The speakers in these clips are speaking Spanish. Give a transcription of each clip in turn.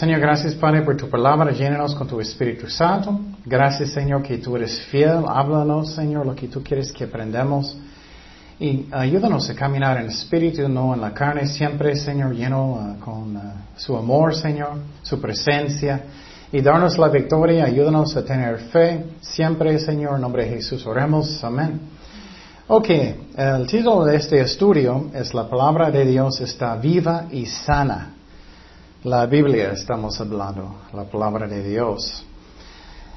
Señor, gracias Padre por tu palabra, llénanos con tu Espíritu Santo. Gracias Señor que tú eres fiel, háblanos Señor lo que tú quieres que aprendamos. Y ayúdanos a caminar en Espíritu, no en la carne, siempre Señor lleno uh, con uh, su amor Señor, su presencia. Y darnos la victoria, ayúdanos a tener fe, siempre Señor, en nombre de Jesús oremos, amén. Ok, el título de este estudio es La palabra de Dios está viva y sana. La Biblia estamos hablando, la palabra de Dios.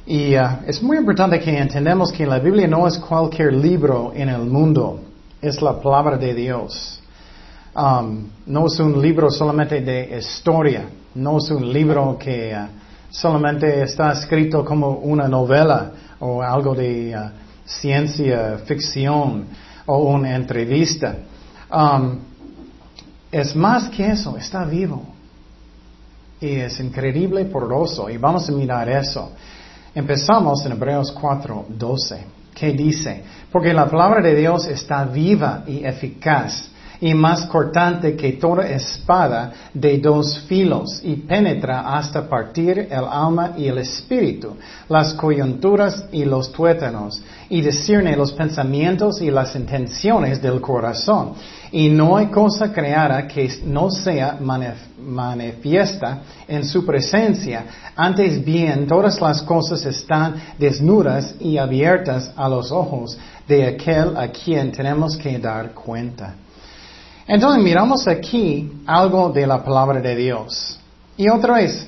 Y uh, es muy importante que entendamos que la Biblia no es cualquier libro en el mundo, es la palabra de Dios. Um, no es un libro solamente de historia, no es un libro que uh, solamente está escrito como una novela o algo de uh, ciencia ficción o una entrevista. Um, es más que eso, está vivo. Y es increíble poderoso. Y vamos a mirar eso. Empezamos en Hebreos 4, 12. ¿Qué dice? Porque la palabra de Dios está viva y eficaz y más cortante que toda espada de dos filos y penetra hasta partir el alma y el espíritu, las coyunturas y los tuétanos y discierne los pensamientos y las intenciones del corazón. Y no hay cosa creada que no sea manifiesta en su presencia. Antes bien, todas las cosas están desnudas y abiertas a los ojos de aquel a quien tenemos que dar cuenta. Entonces miramos aquí algo de la palabra de Dios. Y otra vez,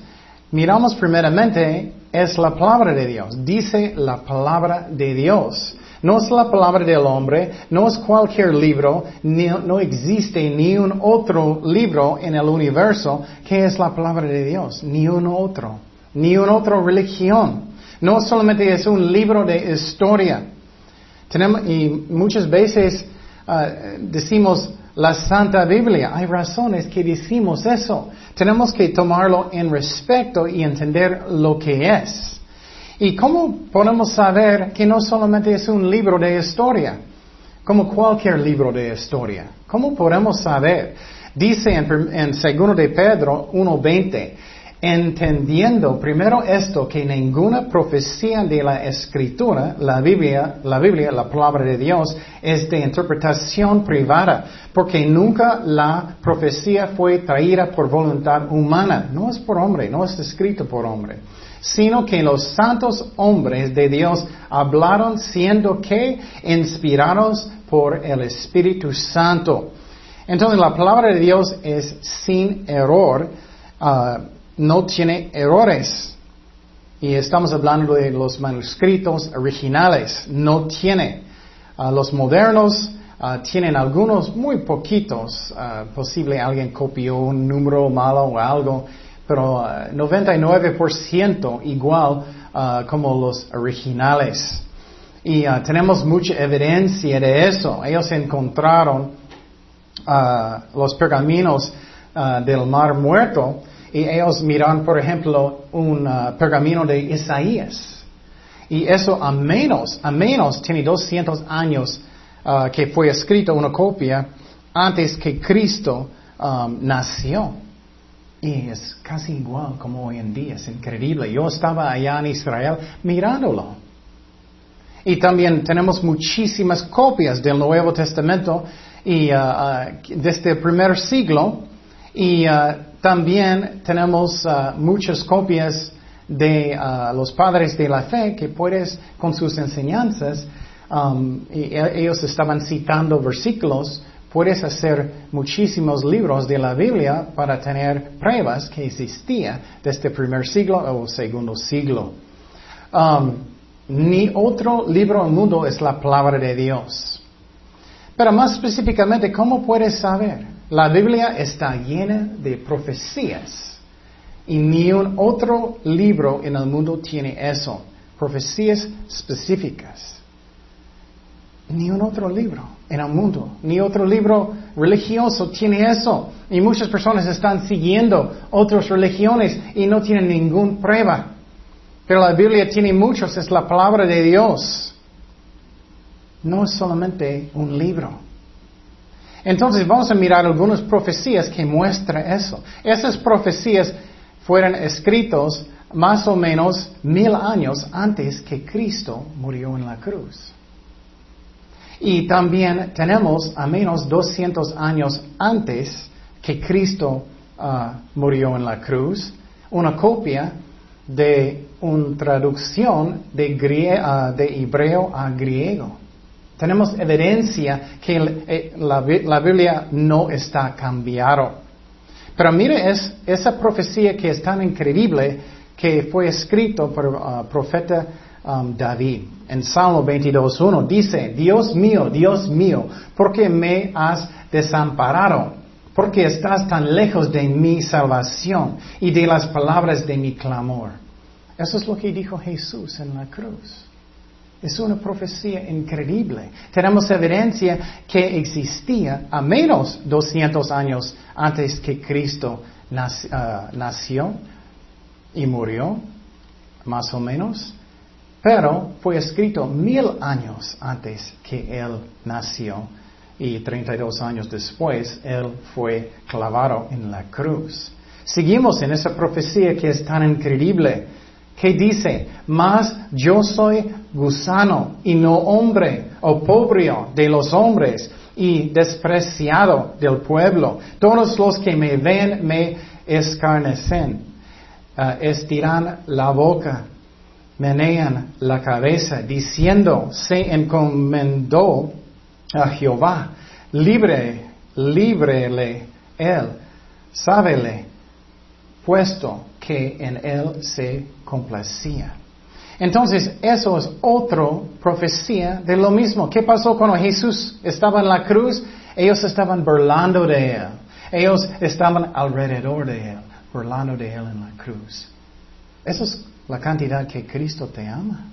miramos primeramente, es la palabra de Dios. Dice la palabra de Dios. No es la palabra del hombre, no es cualquier libro, no existe ni un otro libro en el universo que es la palabra de Dios, ni un otro, ni una otra religión. No solamente es un libro de historia. Tenemos, y muchas veces ah, decimos, la Santa Biblia. Hay razones que decimos eso. Tenemos que tomarlo en respeto y entender lo que es. ¿Y cómo podemos saber que no solamente es un libro de historia? Como cualquier libro de historia. ¿Cómo podemos saber? Dice en, en 2 de Pedro 1.20, entendiendo primero esto, que ninguna profecía de la escritura, la Biblia, la Biblia, la palabra de Dios, es de interpretación privada, porque nunca la profecía fue traída por voluntad humana, no es por hombre, no es escrito por hombre, sino que los santos hombres de Dios hablaron siendo que inspirados por el Espíritu Santo. Entonces la palabra de Dios es sin error. Ah, no tiene errores. Y estamos hablando de los manuscritos originales. No tiene. Ah, los modernos ah, tienen algunos, muy poquitos. Uh, posible alguien copió un número malo o algo. Pero 99% igual como los originales. Y tenemos mucha evidencia de eso. Ellos encontraron los pergaminos del Mar Muerto y ellos miran, por ejemplo, un uh, pergamino de Isaías. Y eso a menos, a menos tiene 200 años uh, que fue escrito una copia antes que Cristo um, nació. Y es casi igual como hoy en día, es increíble. Yo estaba allá en Israel mirándolo. Y también tenemos muchísimas copias del Nuevo Testamento y uh, desde el primer siglo. Y también tenemos uh, muchas copias de uh, los padres de la fe que puedes, con sus enseñanzas, um, e, ellos estaban citando versículos, puedes hacer muchísimos libros de la Biblia para tener pruebas que existía desde el primer siglo o segundo siglo. Um, ni otro libro del mundo es la palabra de Dios. Pero más específicamente, ¿cómo puedes saber? La Biblia está llena de profecías y ni un otro libro en el mundo tiene eso, profecías específicas. Ni un otro libro en el mundo, ni otro libro religioso tiene eso. Y muchas personas están siguiendo otras religiones y no tienen ninguna prueba. Pero la Biblia tiene muchos, es la palabra de Dios. No es solamente un libro. Entonces vamos a mirar algunas profecías que muestran eso. Esas profecías fueron escritos más o menos mil años antes que Cristo murió en la cruz. Y también tenemos a menos 200 años antes que Cristo ah, murió en la cruz, una copia de una traducción ah, de hebreo a griego. Tenemos evidencia que eh, la, Biblia no está cambiado. Pero mire es, esa profecía que es tan increíble que fue escrito por ah, profeta um, David. En Salmo 22.1 dice, Dios mío, Dios mío, ¿por qué me has desamparado? Porque estás tan lejos de mi salvación y de las palabras de mi clamor. Eso es lo que dijo Jesús en la cruz. Es una profecía increíble. Tenemos evidencia que existía a menos 200 años antes que Cristo uh, nació y murió, más o menos. Pero fue escrito mil años antes que Él nació y 32 años después Él fue clavado en la cruz. Seguimos en esa profecía que es tan increíble, que dice, mas yo soy gusano y no hombre, o pobre de los hombres y despreciado del pueblo. Todos los que me ven me escarnecen, uh, estiran la boca menean la cabeza, diciendo, se encomendó a Jehová, libre, líbrele él, sábele, puesto que en él se complacía. Entonces, eso es otra profecía de lo mismo. ¿Qué pasó cuando Jesús estaba en la cruz? Ellos estaban burlando de él. Ellos estaban alrededor de él, burlando de él en la cruz. Eso es la cantidad que Cristo te ama.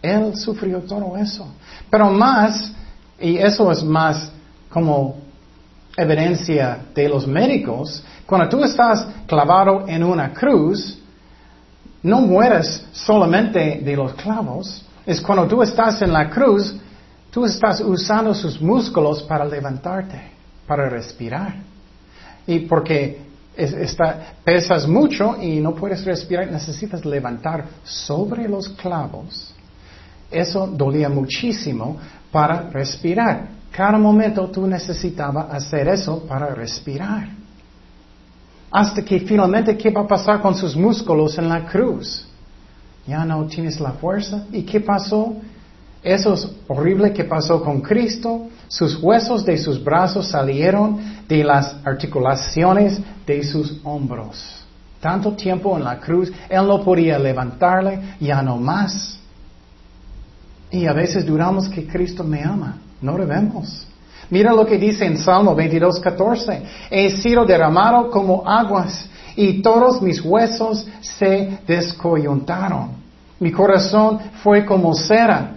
Él sufrió todo eso. Pero más, y eso es más como evidencia de los médicos, cuando tú estás clavado en una cruz, no mueres solamente de los clavos, es cuando tú estás en la cruz, tú estás usando sus músculos para levantarte, para respirar. Y porque pesas mucho y no puedes respirar, necesitas levantar sobre los clavos. Eso dolía muchísimo para respirar. Cada momento tú necesitabas hacer eso para respirar. Hasta que finalmente, ¿qué va a pasar con sus músculos en la cruz? Ya no tienes la fuerza. ¿Y qué pasó? Eso es horrible que pasó con Cristo. Sus huesos de sus brazos salieron de las articulaciones de sus hombros. Tanto tiempo en la cruz, Él no podía levantarle, ya no más. Y a veces duramos que Cristo me ama. No lo vemos. Mira lo que dice en Salmo 22, 14. He sido derramado como aguas y todos mis huesos se descoyuntaron. Mi corazón fue como cera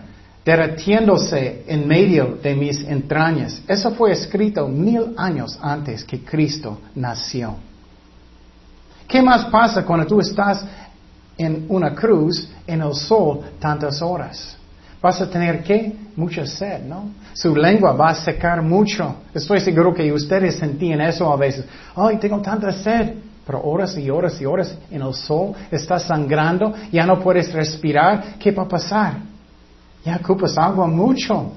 derretiéndose en medio de mis entrañas. Eso fue escrito mil años antes que Cristo nació. ¿Qué más pasa cuando tú estás en una cruz en el sol tantas horas? Vas a tener que mucha sed, ¿no? Su lengua va a secar mucho. Estoy seguro que ustedes sentían eso a veces. Ay, tengo tanta sed. Pero horas y horas y horas en el sol, estás sangrando, ya no puedes respirar. ¿Qué va a pasar? Ya ocupas agua mucho.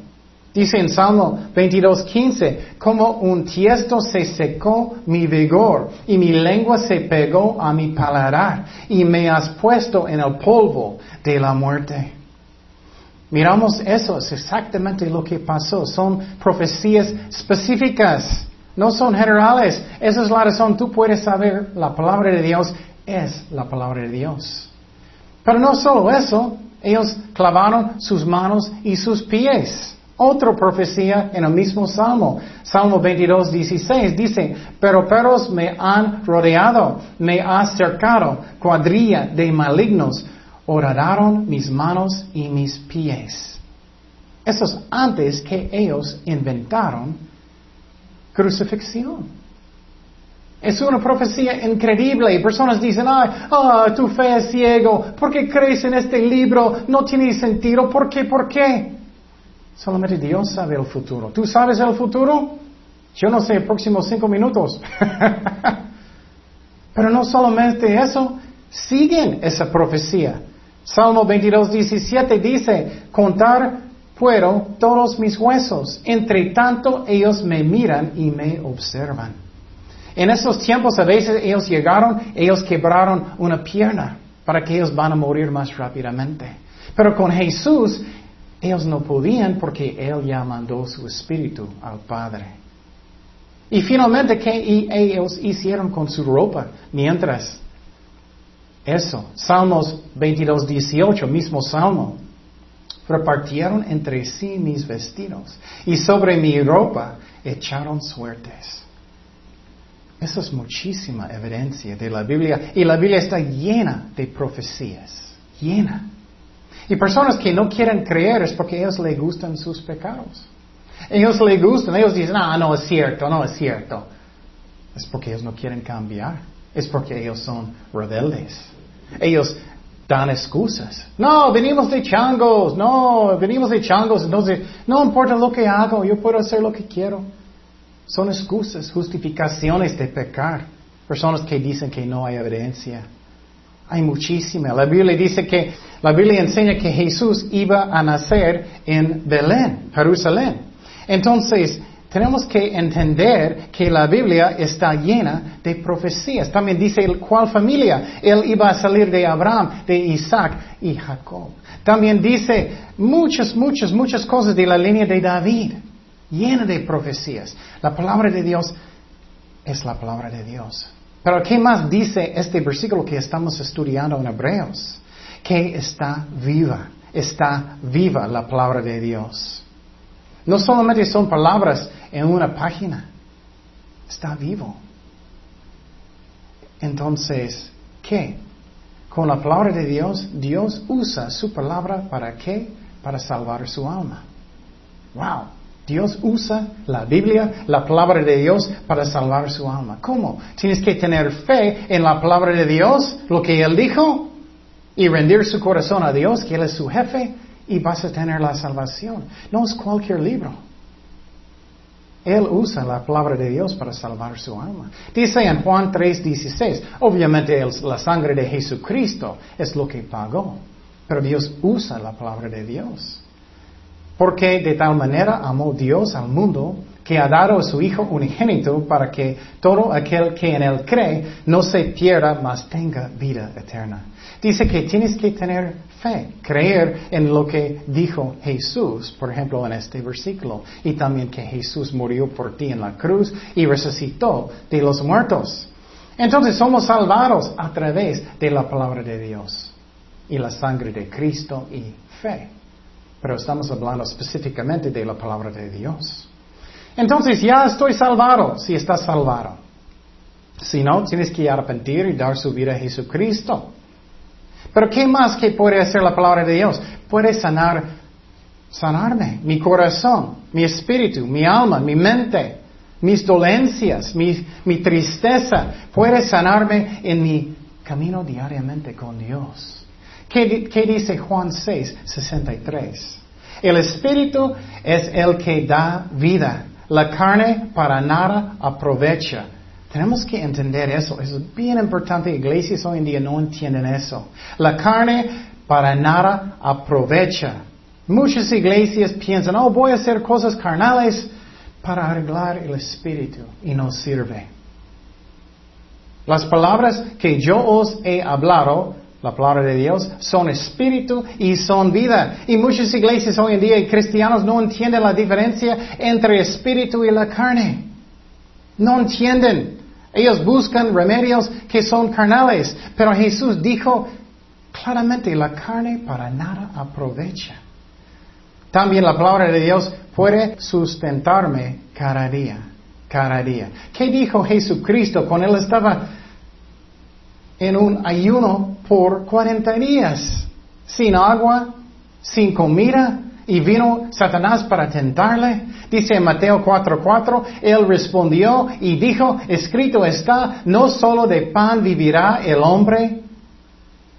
Dice en Salmo 22.15, como un tiesto se secó mi vigor y mi lengua se pegó a mi paladar y me has puesto en el polvo de la muerte. Miramos eso, es exactamente lo que pasó. Son profecías específicas, no son generales. Esa es la razón, tú puedes saber la palabra de Dios es la palabra de Dios. Pero no solo eso, ellos clavaron sus manos y sus pies. Otra profecía en el mismo Salmo, Salmo 22, 16, dice, pero perros me han rodeado, me ha cercado, cuadrilla de malignos, horadaron mis manos y mis pies. Eso es antes que ellos inventaron crucifixión. Es una profecía increíble. Personas dicen, ay, ah, tu fe es ciego. ¿Por qué crees en este libro? No tiene sentido. ¿Por qué? ¿Por qué? Solamente Dios sabe el futuro. ¿Tú sabes el futuro? Yo no sé, próximos cinco minutos. Pero no solamente eso, siguen esa profecía. Salmo 22, 17 dice, contar puedo todos mis huesos. Entre tanto, ellos me miran y me observan. En esos tiempos a veces ellos llegaron, ellos quebraron una pierna para que ellos van a morir más rápidamente. Pero con Jesús, ellos no podían porque Él ya mandó su espíritu al Padre. Y finalmente, ¿qué ellos hicieron con su ropa mientras? Eso, Salmos 22, 18, mismo Salmo. Repartieron entre sí mis vestidos y sobre mi ropa echaron suertes. Eso es muchísima evidencia de la Biblia y la Biblia está llena de profecías, llena. Y personas que no quieren creer es porque a ellos les gustan sus pecados. Ellos les gustan, ellos dicen, ah, no es cierto, no es cierto. Es porque ellos no quieren cambiar. Es porque ellos son rebeldes. Ellos dan excusas. No, venimos de changos, no, venimos de changos, entonces no importa lo que hago, yo puedo hacer lo que quiero. Son excusas, justificaciones de pecar. Personas que dicen que no hay evidencia. Hay muchísima. La Biblia dice que, la Biblia enseña que Jesús iba a nacer en Belén, Jerusalén. Entonces, tenemos que entender que la Biblia está llena de profecías. También dice cuál familia. Él iba a salir de Abraham, de Isaac y Jacob. También dice muchas, muchas, muchas cosas de la línea de David, llena de profecías. La palabra de Dios es la palabra de Dios. Pero ¿qué más dice este versículo que estamos estudiando en Hebreos? Que está viva, está viva la palabra de Dios. No solamente son palabras en una página, está vivo. Entonces, ¿qué? Con la palabra de Dios, Dios usa su palabra para qué? Para salvar su alma. Wow. Dios usa la Biblia, la palabra de Dios, para salvar su alma. ¿Cómo? Tienes que tener fe en la palabra de Dios, lo que Él dijo, y rendir su corazón a Dios, que Él es su jefe, y vas a tener la salvación. No es cualquier libro. Él usa la palabra de Dios para salvar su alma. Dice en Juan 3:16, obviamente la sangre de Jesucristo es lo que pagó, pero Dios usa la palabra de Dios. Porque de tal manera amó Dios al mundo que ha dado su Hijo unigénito para que todo aquel que en Él cree no se pierda, mas tenga vida eterna. Dice que tienes que tener fe, creer en lo que dijo Jesús, por ejemplo, en este versículo, y también que Jesús murió por ti en la cruz y resucitó de los muertos. Entonces somos salvados a través de la palabra de Dios y la sangre de Cristo y fe. Pero estamos hablando específicamente de la palabra de Dios. Entonces ya estoy salvado si estás salvado. Si no, tienes que arrepentir y dar su vida a Jesucristo. Pero ¿qué más que puede hacer la palabra de Dios? Puede sanar, sanarme, mi corazón, mi espíritu, mi alma, mi mente, mis dolencias, mi, mi tristeza. Puede sanarme en mi camino diariamente con Dios. ¿Qué, ¿Qué, dice Juan 6, 63? El espíritu es el que da vida. La carne para nada aprovecha. Tenemos que entender eso. Eso es bien importante. Iglesias hoy en día no entienden eso. La carne para nada aprovecha. Muchas iglesias piensan, oh, voy a hacer cosas carnales para arreglar el espíritu y no sirve. Las palabras que yo os he hablado, la palabra de Dios, son espíritu y son vida. Y muchas iglesias hoy en día cristianos no entienden la diferencia entre espíritu y la carne. No entienden. Ellos buscan remedios que son carnales, pero Jesús dijo claramente, la carne para nada aprovecha. También la palabra de Dios puede sustentarme cada día, cada día. ¿Qué dijo Jesucristo cuando él estaba en un ayuno por 40 días? Sin agua, sin comida, y vino Satanás para tentarle. Dice en Mateo 4:4, él respondió y dijo, escrito está, no solo de pan vivirá el hombre,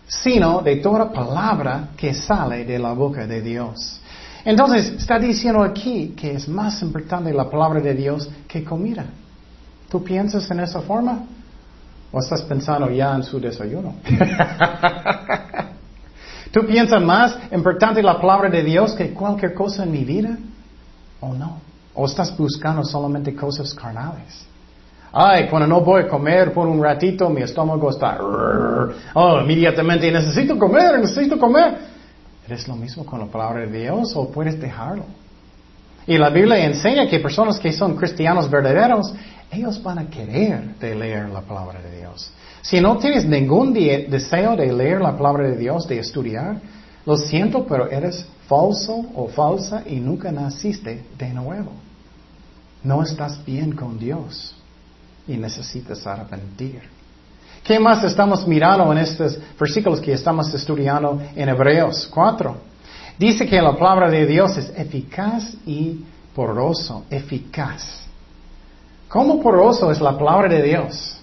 sino de toda palabra que sale de la boca de Dios. Entonces, está diciendo aquí que es más importante la palabra de Dios que comida. ¿Tú piensas en esa forma? ¿O estás pensando ya en su desayuno? ¿Tú piensas más importante la palabra de Dios que cualquier cosa en mi vida? ¿O no? ¿O estás buscando solamente cosas carnales? Ay, cuando no voy a comer por un ratito, mi estómago está... Oh, inmediatamente necesito comer, necesito comer. ¿Eres lo mismo con la palabra de Dios o puedes dejarlo? Y la Biblia enseña que personas que son cristianos verdaderos, ellos van a querer de leer la palabra de Dios. Si no tienes ningún deseo de leer la palabra de Dios, de estudiar, lo siento, pero eres falso o falsa y nunca naciste de nuevo. No estás bien con Dios y necesitas arrepentir. ¿Qué más estamos mirando en estos versículos que estamos estudiando en Hebreos 4? Dice que la palabra de Dios es eficaz y poroso, eficaz. ¿Cómo poroso es la palabra de Dios?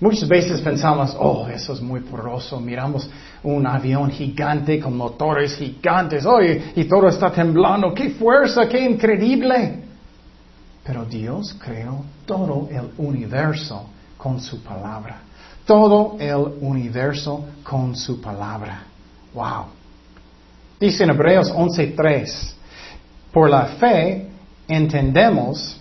Muchas veces pensamos, oh, eso es muy poroso. Miramos un avión gigante con motores gigantes, oh, y todo está temblando. ¡Qué fuerza, qué increíble! Pero Dios creó todo el universo con su palabra todo el universo con su palabra. Wow. Dice en Hebreos 11:3, por la fe entendemos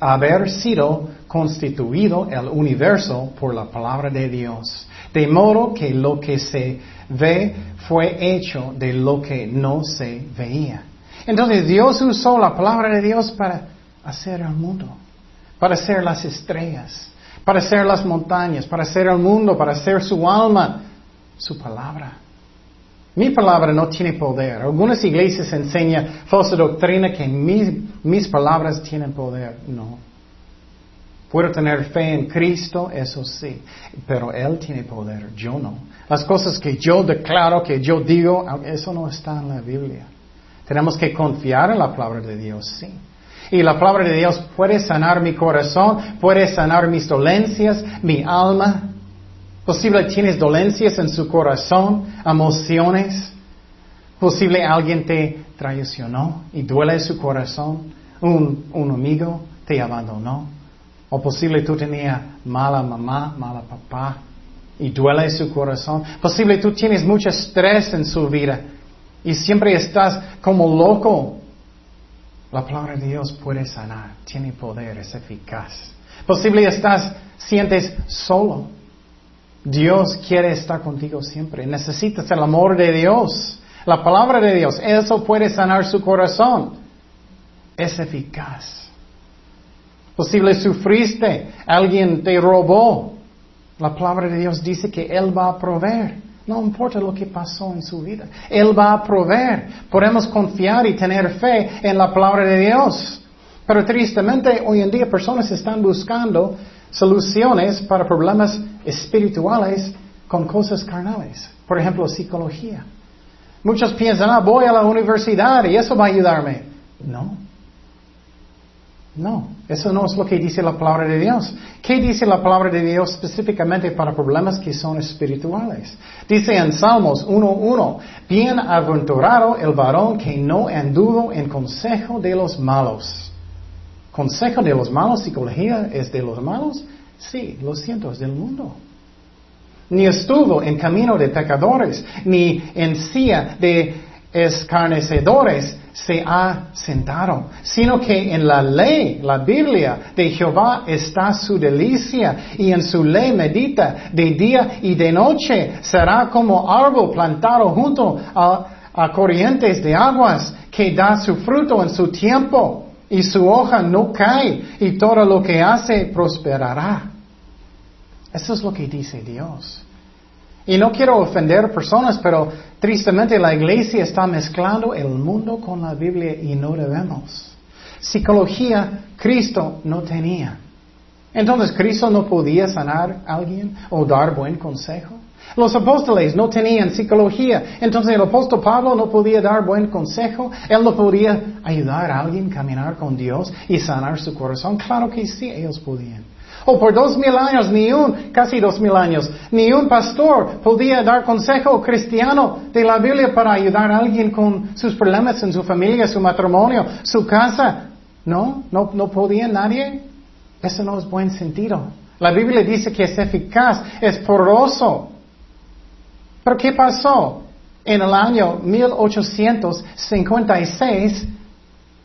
haber sido constituido el universo por la palabra de Dios, de modo que lo que se ve fue hecho de lo que no se veía. Entonces Dios usó la palabra de Dios para hacer el mundo, para hacer las estrellas, para hacer las montañas, para hacer el mundo, para hacer su alma, su palabra. Mi palabra no tiene poder. Algunas iglesias enseñan falsa doctrina que mis, palabras tienen poder. No. Puedo tener fe en Cristo, eso sí, pero Él tiene poder, yo no. Las cosas que yo declaro, que yo digo, eso no está en la Biblia. Tenemos que confiar en la palabra de Dios, sí. Y la palabra de Dios puede sanar mi corazón, puede sanar mis dolencias, mi alma. Posible tienes dolencias en su corazón, emociones. Posible alguien te traicionó y duele su corazón. Un, un amigo te abandonó. O posible tú tenías mala mamá, mala papá y duele su corazón. Posible tú tienes mucho estrés en su vida y siempre estás como loco la palabra de Dios puede sanar, tiene poder, es eficaz. Posible estás, sientes solo. Dios quiere estar contigo siempre. Necesitas el amor de Dios, la palabra de Dios. Eso puede sanar su corazón. Es eficaz. Posible sufriste, alguien te robó. La palabra de Dios dice que Él va a proveer. No importa lo que pasó en su vida. Él va a proveer. Podemos confiar y tener fe en la palabra de Dios. Pero tristemente hoy en día personas están buscando soluciones para problemas espirituales con cosas carnales. Por ejemplo, psicología. Muchos piensan, ah, voy a la universidad y eso va a ayudarme. No. No, eso no es lo que dice la palabra de Dios. ¿Qué dice la palabra de Dios específicamente para problemas que son espirituales? Dice en Salmos 1.1, bienaventurado el varón que no anduvo en consejo de los malos. ¿Consejo de los malos? ¿Psicología es de los malos? Sí, lo siento, es del mundo. Ni estuvo en camino de pecadores, ni en silla de escarnecedores, se ha sentado, sino que en la ley, la Biblia de Jehová está su delicia y en su ley medita de día y de noche. Será como árbol plantado junto a, a corrientes de aguas que da su fruto en su tiempo y su hoja no cae y todo lo que hace prosperará. Eso es lo que dice Dios. Y no quiero ofender personas, pero tristemente la iglesia está mezclando el mundo con la Biblia y no debemos. Psicología, Cristo no tenía. Entonces, ¿Cristo no podía sanar a alguien o dar buen consejo? Los apóstoles no tenían psicología. Entonces, el apóstol Pablo no podía dar buen consejo. Él no podía ayudar a alguien a caminar con Dios y sanar su corazón. Claro que sí, ellos podían. O por dos mil años, ni un, casi dos mil años, ni un pastor podía dar consejo cristiano de la Biblia para ayudar a alguien con sus problemas en su familia, su matrimonio, su casa. No, no, no podía nadie. Eso no es buen sentido. La Biblia dice que es eficaz, es poroso. Pero ¿qué pasó? En el año 1856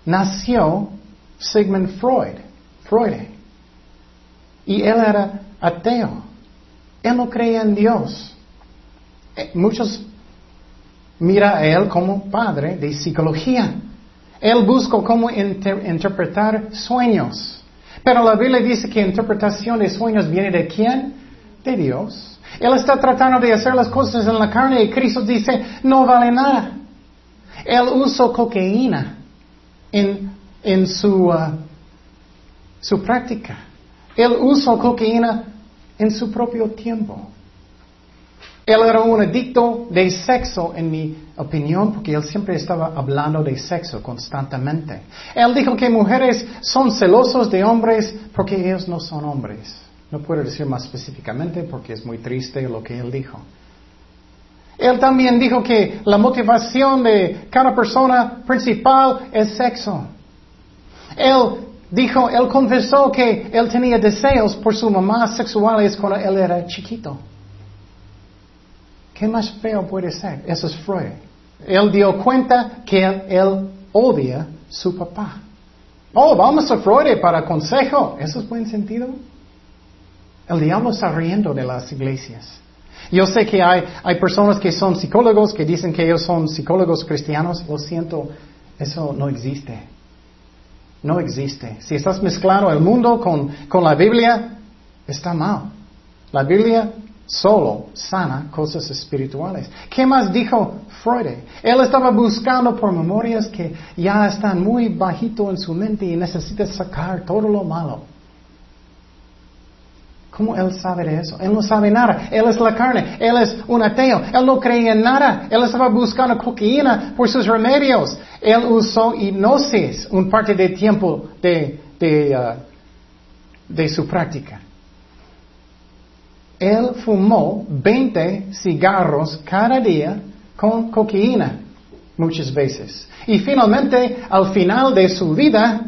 nació Sigmund Freud. Freud. Y él era ateo. Él no creía en Dios. Eh, muchos mira a él como padre de psicología. Él buscó cómo interpretar sueños. Pero la Biblia dice que interpretación de sueños viene de quién? De Dios. Él está tratando de hacer las cosas en la carne y Cristo dice, no vale nada. Él usó cocaína en, su, uh, su práctica. Él usó cocaína en su propio tiempo. Él era un adicto de sexo, en mi opinión, porque él siempre estaba hablando de sexo constantemente. Él dijo que mujeres son celosos de hombres porque ellos no son hombres. No puedo decir más específicamente porque es muy triste lo que él dijo. Él también dijo que la motivación de cada persona principal es sexo. Él dijo, él confesó que él tenía deseos por su mamá sexuales cuando él era chiquito. ¿Qué más feo puede ser? Eso es Freud. Él dio cuenta que él, odia a su papá. Oh, vamos a Freud para consejo. ¿Eso es buen sentido? El diablo está riendo de las iglesias. Yo sé que hay, hay personas que son psicólogos que dicen que ellos son psicólogos cristianos. Lo siento, eso no existe. No existe. Si estás mezclando el mundo con, con la Biblia, está mal. La Biblia solo sana cosas espirituales. ¿Qué más dijo Freud? Él estaba buscando por memorias que ya están muy bajito en su mente y necesita sacar todo lo malo. ¿Cómo él sabe de eso? Él no sabe nada. Él es la carne. Él es un ateo. Él no creía en nada. Él estaba buscando cocaína por sus remedios. Él usó hipnosis un parte del tiempo de, de, uh, de su práctica él fumó 20 cigarros cada día con cocaína, muchas veces. Y finalmente, al final de su vida,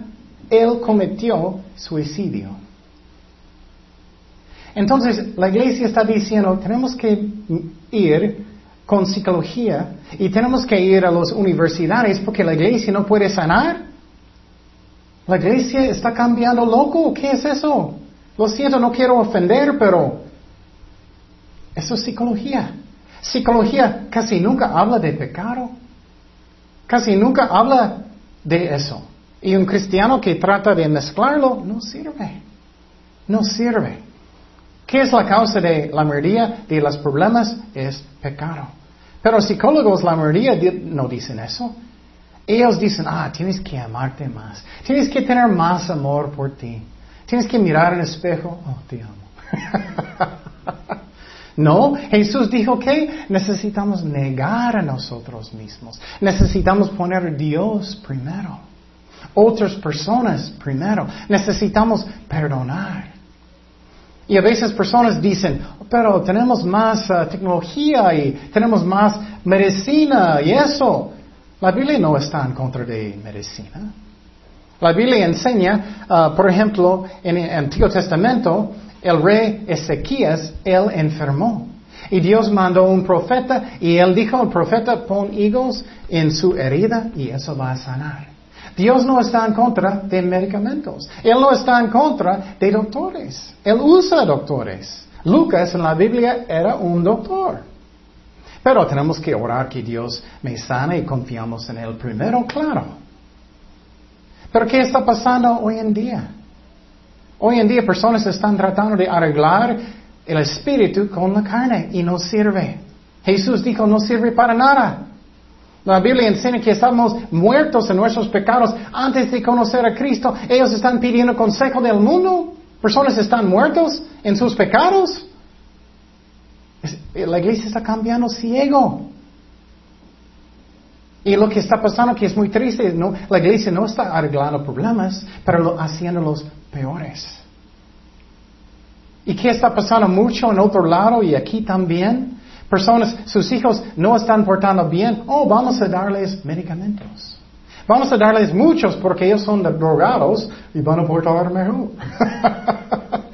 él cometió suicidio. Entonces, la iglesia está diciendo, tenemos que ir con psicología y tenemos que ir a las universidades porque la iglesia no puede sanar. La iglesia está cambiando loco. ¿Qué es eso? Lo siento, no quiero ofender, pero eso es psicología. Psicología casi nunca habla de pecado. Casi nunca habla de eso. Y un cristiano que trata de mezclarlo no sirve. No sirve. ¿Qué es la causa de la mayoría de los problemas? Es pecado. Pero psicólogos, la mayoría no dicen eso. Ellos dicen, ah, tienes que amarte más. Tienes que tener más amor por ti. Tienes que mirar en el espejo. Oh, te amo. No, Jesús dijo que necesitamos negar a nosotros mismos. Necesitamos poner a Dios primero. Otras personas primero. Necesitamos perdonar. Y a veces personas dicen, pero tenemos más uh, tecnología y tenemos más medicina y eso. La Biblia no está en contra de medicina. La Biblia enseña, uh, por ejemplo, en el Antiguo Testamento, el rey Ezequías, él enfermó. Y Dios mandó un profeta y él dijo al profeta, pon higos en su herida y eso va a sanar. Dios no está en contra de medicamentos. Él no está en contra de doctores. Él usa doctores. Lucas en la Biblia era un doctor. Pero tenemos que orar que Dios me sane y confiamos en Él primero, claro. Pero ¿qué está pasando hoy en día? Hoy en día personas están tratando de arreglar el espíritu con la carne y no sirve. Jesús dijo, no sirve para nada. La Biblia enseña que estamos muertos en nuestros pecados antes de conocer a Cristo. Ellos están pidiendo consejo del mundo. Personas están muertos en sus pecados. La iglesia está cambiando ciego. Y lo que está pasando, que es muy triste, no, la iglesia no está arreglando problemas, pero haciéndolos peores. ¿Y qué está pasando mucho en otro lado y aquí también? Personas, sus hijos no están portando bien. Oh, vamos a darles medicamentos. Vamos a darles muchos porque ellos son drogados y van a portar mejor.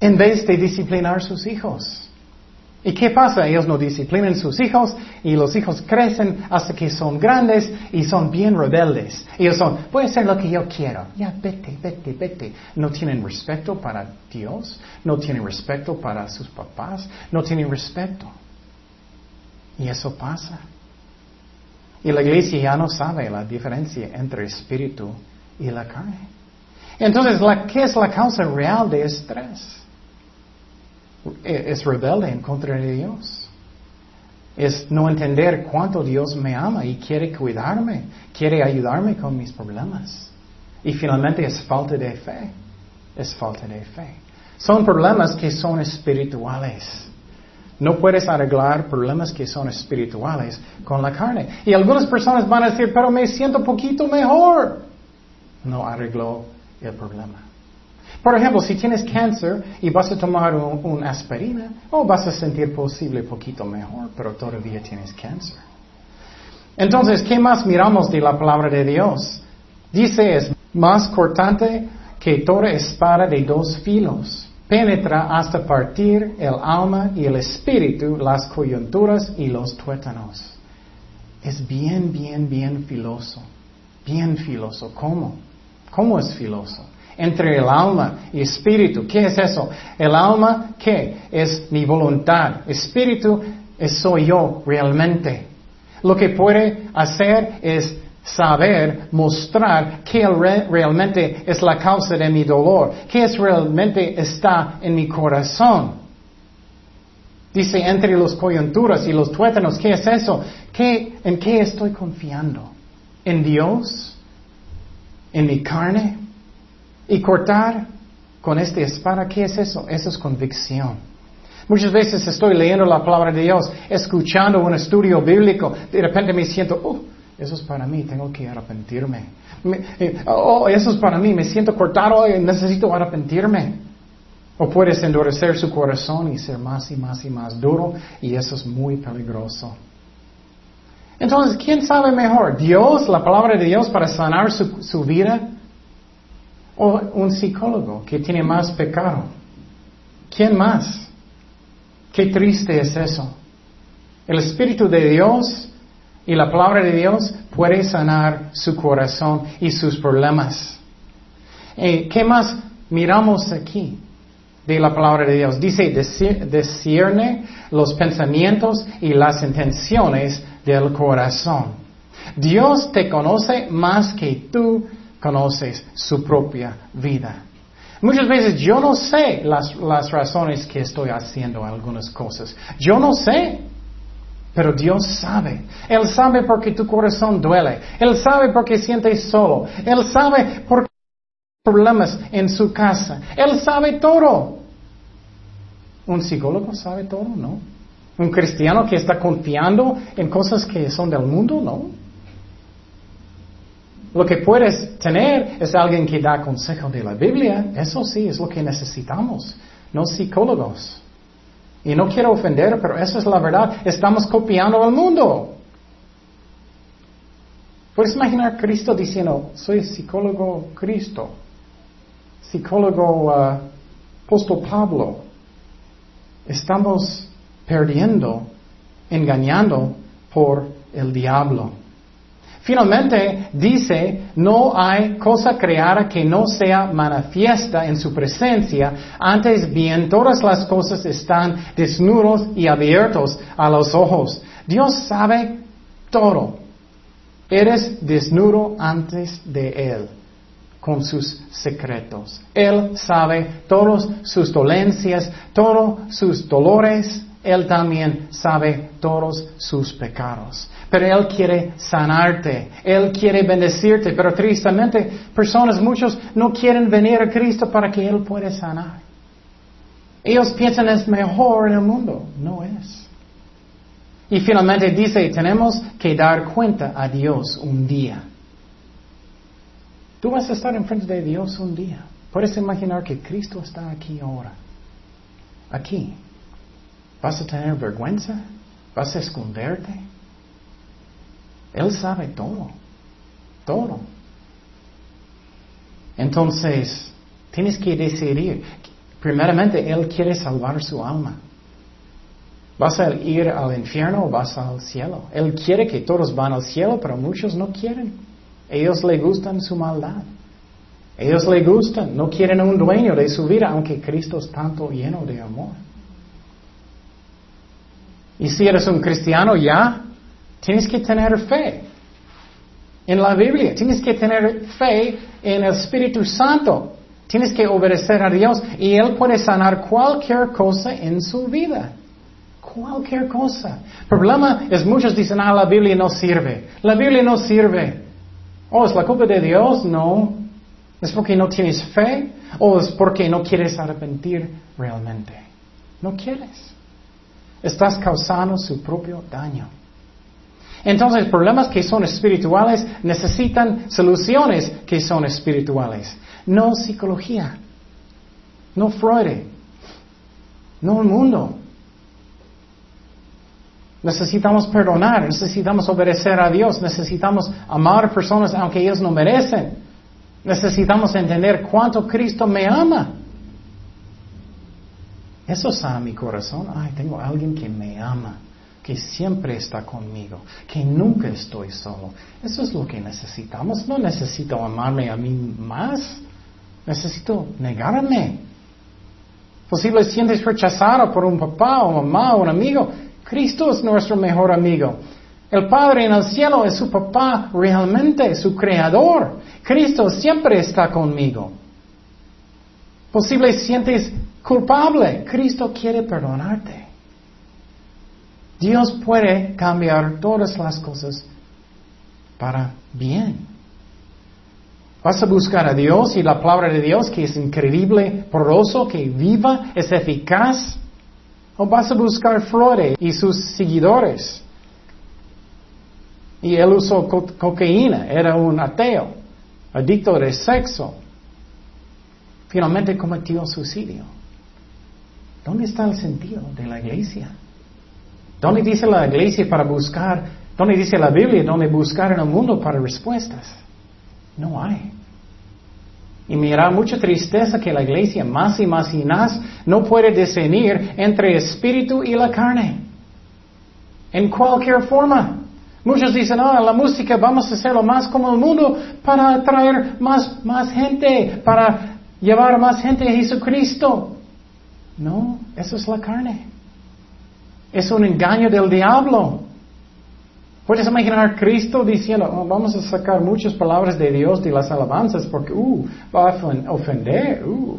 en vez de disciplinar sus hijos. ¿Y qué pasa? Ellos no disciplinan sus hijos y los hijos crecen hasta que son grandes y son bien rebeldes. Ellos son, voy a hacer lo que yo quiero. Ya, vete, vete, vete. No tienen respeto para Dios, no tienen respeto para sus papás, no tienen respeto. Y eso pasa. Y la iglesia ya no sabe la diferencia entre espíritu y la carne. Entonces, ¿qué es la causa real de estrés? es rebelde en contra de Dios. Es no entender cuánto Dios me ama y quiere cuidarme, quiere ayudarme con mis problemas. Y finalmente es falta de fe. Es falta de fe. Son problemas que son espirituales. No puedes arreglar problemas que son espirituales con la carne. Y algunas personas van a decir, pero me siento poquito mejor. No arregló el problema. Por ejemplo, si tienes cáncer y vas a tomar un, aspirina, o oh, vas a sentir posible poquito mejor, pero todavía tienes cáncer. Entonces, ¿qué más miramos de la palabra de Dios? Dice es más cortante que toda espada de dos filos. Penetra hasta partir el alma y el espíritu, las coyunturas y los tuétanos. Es bien, bien, bien filoso. Bien filoso. ¿Cómo? ¿Cómo es filoso? entre el alma y espíritu. ¿Qué es eso? El alma, ¿qué? Es mi voluntad. Espíritu es soy yo realmente. Lo que puede hacer es saber, mostrar qué realmente es la causa de mi dolor, qué es realmente está en mi corazón. Dice entre los coyunturas y los tuétanos, ¿qué es eso? ¿Qué, ¿En qué estoy confiando? ¿En Dios? ¿En mi carne? Y cortar con esta espada, ¿qué es eso? Eso es convicción. Muchas veces estoy leyendo la palabra de Dios, escuchando un estudio bíblico, de repente me siento, oh, eso es para mí, tengo que arrepentirme. Eh, oh, eso es para mí, me siento cortado, necesito arrepentirme. O puedes endurecer su corazón y ser más y más y más duro, y eso es muy peligroso. Entonces, ¿quién sabe mejor? ¿Dios, la palabra de Dios para sanar su, su vida? O un psicólogo que tiene más pecado. ¿Quién más? Qué triste es eso. El Espíritu de Dios y la palabra de Dios puede sanar su corazón y sus problemas. Eh, ¿Qué más miramos aquí de la palabra de Dios? Dice, discierne los pensamientos y las intenciones del corazón. Dios te conoce más que tú conoces su propia vida. Muchas veces yo no sé las, las razones que estoy haciendo algunas cosas. Yo no sé. Pero Dios sabe. Él sabe porque tu corazón duele. Él sabe porque sientes solo. Él sabe por qué problemas en su casa. Él sabe todo. ¿Un psicólogo sabe todo? No. ¿Un cristiano que está confiando en cosas que son del mundo? No. Lo que puedes tener es alguien que da consejo de la Biblia. Eso sí es lo que necesitamos, no psicólogos. Y no quiero ofender, pero eso es la verdad. Estamos copiando al mundo. Puedes imaginar a Cristo diciendo, soy psicólogo Cristo, psicólogo uh, apóstol Pablo. Estamos perdiendo, engañando por el diablo. Finalmente dice, no hay cosa creada que no sea manifiesta en su presencia, antes bien todas las cosas están desnudos y abiertos a los ojos. Dios sabe todo. Eres desnudo antes de Él con sus secretos. Él sabe todas sus dolencias, todos sus dolores. Él también sabe todos sus pecados pero Él quiere sanarte, Él quiere bendecirte, pero tristemente personas, muchos no quieren venir a Cristo para que Él pueda sanar. Ellos piensan es mejor en el mundo, no es. Y finalmente dice, tenemos que dar cuenta a Dios un día. Tú vas a estar enfrente de Dios un día. Puedes imaginar que Cristo está aquí ahora. aquí? ¿Vas a tener vergüenza? ¿Vas a esconderte? Él sabe todo, todo. Entonces, tienes que decidir. Primeramente, Él quiere salvar su alma. ¿Vas a ir al infierno o vas al cielo? Él quiere que todos van al cielo, pero muchos no quieren. Ellos le gustan su maldad. Ellos le gustan, no quieren un dueño de su vida, aunque Cristo es tanto lleno de amor. Y si eres un cristiano ya, tienes que tener fe en la Biblia, tienes que tener fe en el Espíritu Santo, tienes que obedecer a Dios y Él puede sanar cualquier cosa en su vida. Cualquier cosa. El problema es muchos dicen, ah, la Biblia no sirve. La Biblia no sirve. Oh, ¿es la culpa de Dios? No. ¿Es porque no tienes fe? ¿O es porque no quieres arrepentir realmente? No quieres. Estás causando su propio daño. Entonces, problemas que son espirituales necesitan soluciones que son espirituales, no psicología, no Freud, no el mundo. Necesitamos perdonar, necesitamos obedecer a Dios, necesitamos amar a personas aunque ellos no merecen. Necesitamos entender cuánto Cristo me ama. Eso sana mi corazón. Ay, tengo alguien que me ama, que siempre está conmigo, que nunca estoy solo. Eso es lo que necesitamos. No necesito amarme a mí más. Necesito negarme. Posible sientes rechazado por un papá o mamá o un amigo. Cristo es nuestro mejor amigo. El Padre en el cielo es su papá realmente, su creador. Cristo siempre está conmigo. Posible sientes culpable. Cristo quiere perdonarte. Dios puede cambiar todas las cosas para bien. Vas a buscar a Dios y la palabra de Dios que es increíble, poroso, que viva, es eficaz. O vas a buscar Flores y sus seguidores. Y él usó cocaína, era un ateo, adicto de sexo. Finalmente cometió suicidio. ¿Dónde está el sentido de la iglesia? ¿Dónde dice la iglesia para buscar? ¿Dónde dice la Biblia? ¿Dónde buscar en el mundo para respuestas? No hay. Y me mucha tristeza que la iglesia más y más y más no puede discernir entre espíritu y la carne. En cualquier forma. Muchos dicen, ah, la música vamos a hacerlo más como el mundo para atraer más, más gente, para llevar más gente a Jesucristo. No, eso es la carne. Es un engaño del diablo. Puedes imaginar a Cristo diciendo, oh, vamos a sacar muchas palabras de Dios de las alabanzas porque, uh, va a ofender, uh.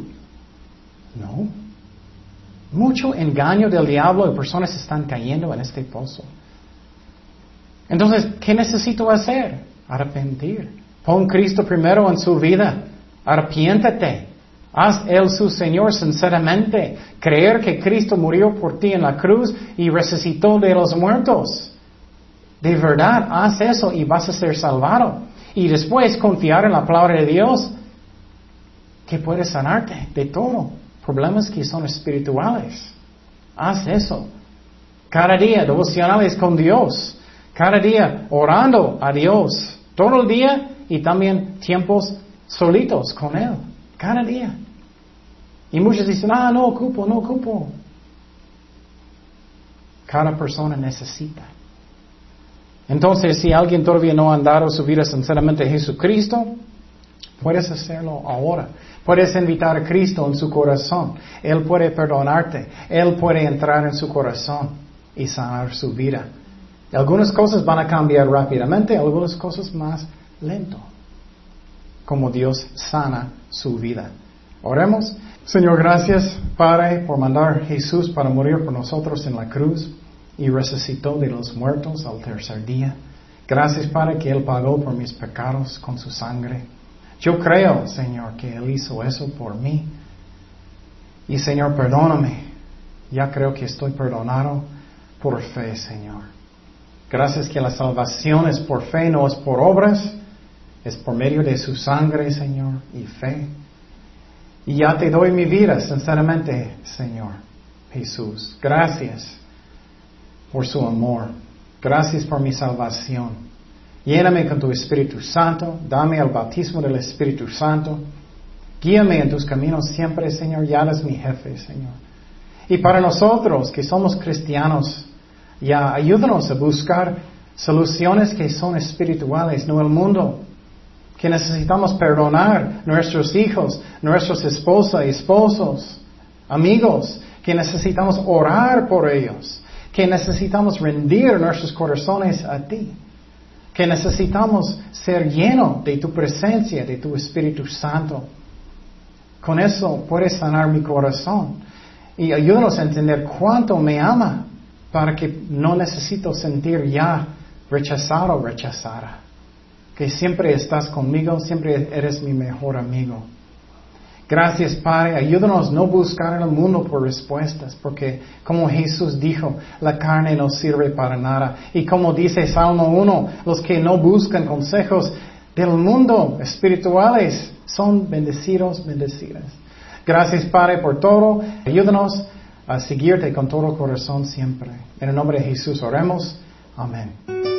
No. Mucho engaño del diablo y personas están cayendo en este pozo. Entonces, ¿qué necesito hacer? Arrepentir. Pon Cristo primero en su vida. Arrepiéntate. Haz Él su Señor sinceramente. Creer que Cristo murió por ti en la cruz y resucitó de los muertos. De verdad, haz eso y vas a ser salvado. Y después confiar en la palabra de Dios que puede sanarte de todo. Problemas que son espirituales. Haz eso. Cada día devocionales con Dios. Cada día orando a Dios. Todo el día y también tiempos solitos con Él. Cada día. Y muchos dicen, ah, no ocupo, no ocupo. Cada persona necesita. Entonces, si alguien todavía no ha dado su vida sinceramente a Jesucristo, puedes hacerlo ahora. Puedes invitar a Cristo en su corazón. Él puede perdonarte. Él puede entrar en su corazón y sanar su vida. Algunas cosas van a cambiar rápidamente, algunas cosas más lento. Como Dios sana su vida. Oremos. Señor, gracias, Padre, por mandar a Jesús para morir por nosotros en la cruz y resucitó de los muertos al tercer día. Gracias, Padre, que Él pagó por mis pecados con su sangre. Yo creo, Señor, que Él hizo eso por mí. Y, Señor, perdóname. Ya creo que estoy perdonado por fe, Señor. Gracias que la salvación es por fe, no es por obras, es por medio de su sangre, Señor, y fe. Y ya te doy mi vida, sinceramente, Señor. Jesús. Gracias por su amor. Gracias por mi salvación. Lléname con tu Espíritu Santo. Dame el bautismo del Espíritu Santo. Guíame en tus caminos siempre, Señor. Ya eres mi jefe, Señor. Y para nosotros que somos cristianos, ya ayúdanos a buscar soluciones que son espirituales, no el mundo. Que necesitamos perdonar nuestros hijos, nuestros esposas esposos, amigos, que necesitamos orar por ellos, que necesitamos rendir nuestros corazones a ti, que necesitamos ser llenos de tu presencia, de tu Espíritu Santo. Con eso puedes sanar mi corazón y ayúdanos a entender cuánto me ama para que no necesito sentir ya rechazado o rechazada. Que siempre estás conmigo, siempre eres mi mejor amigo. Gracias, Padre. Ayúdanos no buscar en el mundo por respuestas, porque como Jesús dijo, la carne no sirve para nada. Y como dice Salmo 1, los que no buscan consejos del mundo espirituales son bendecidos, bendecidas. Gracias, Padre, por todo. Ayúdanos a seguirte con todo corazón siempre. En el nombre de Jesús oremos. Amén.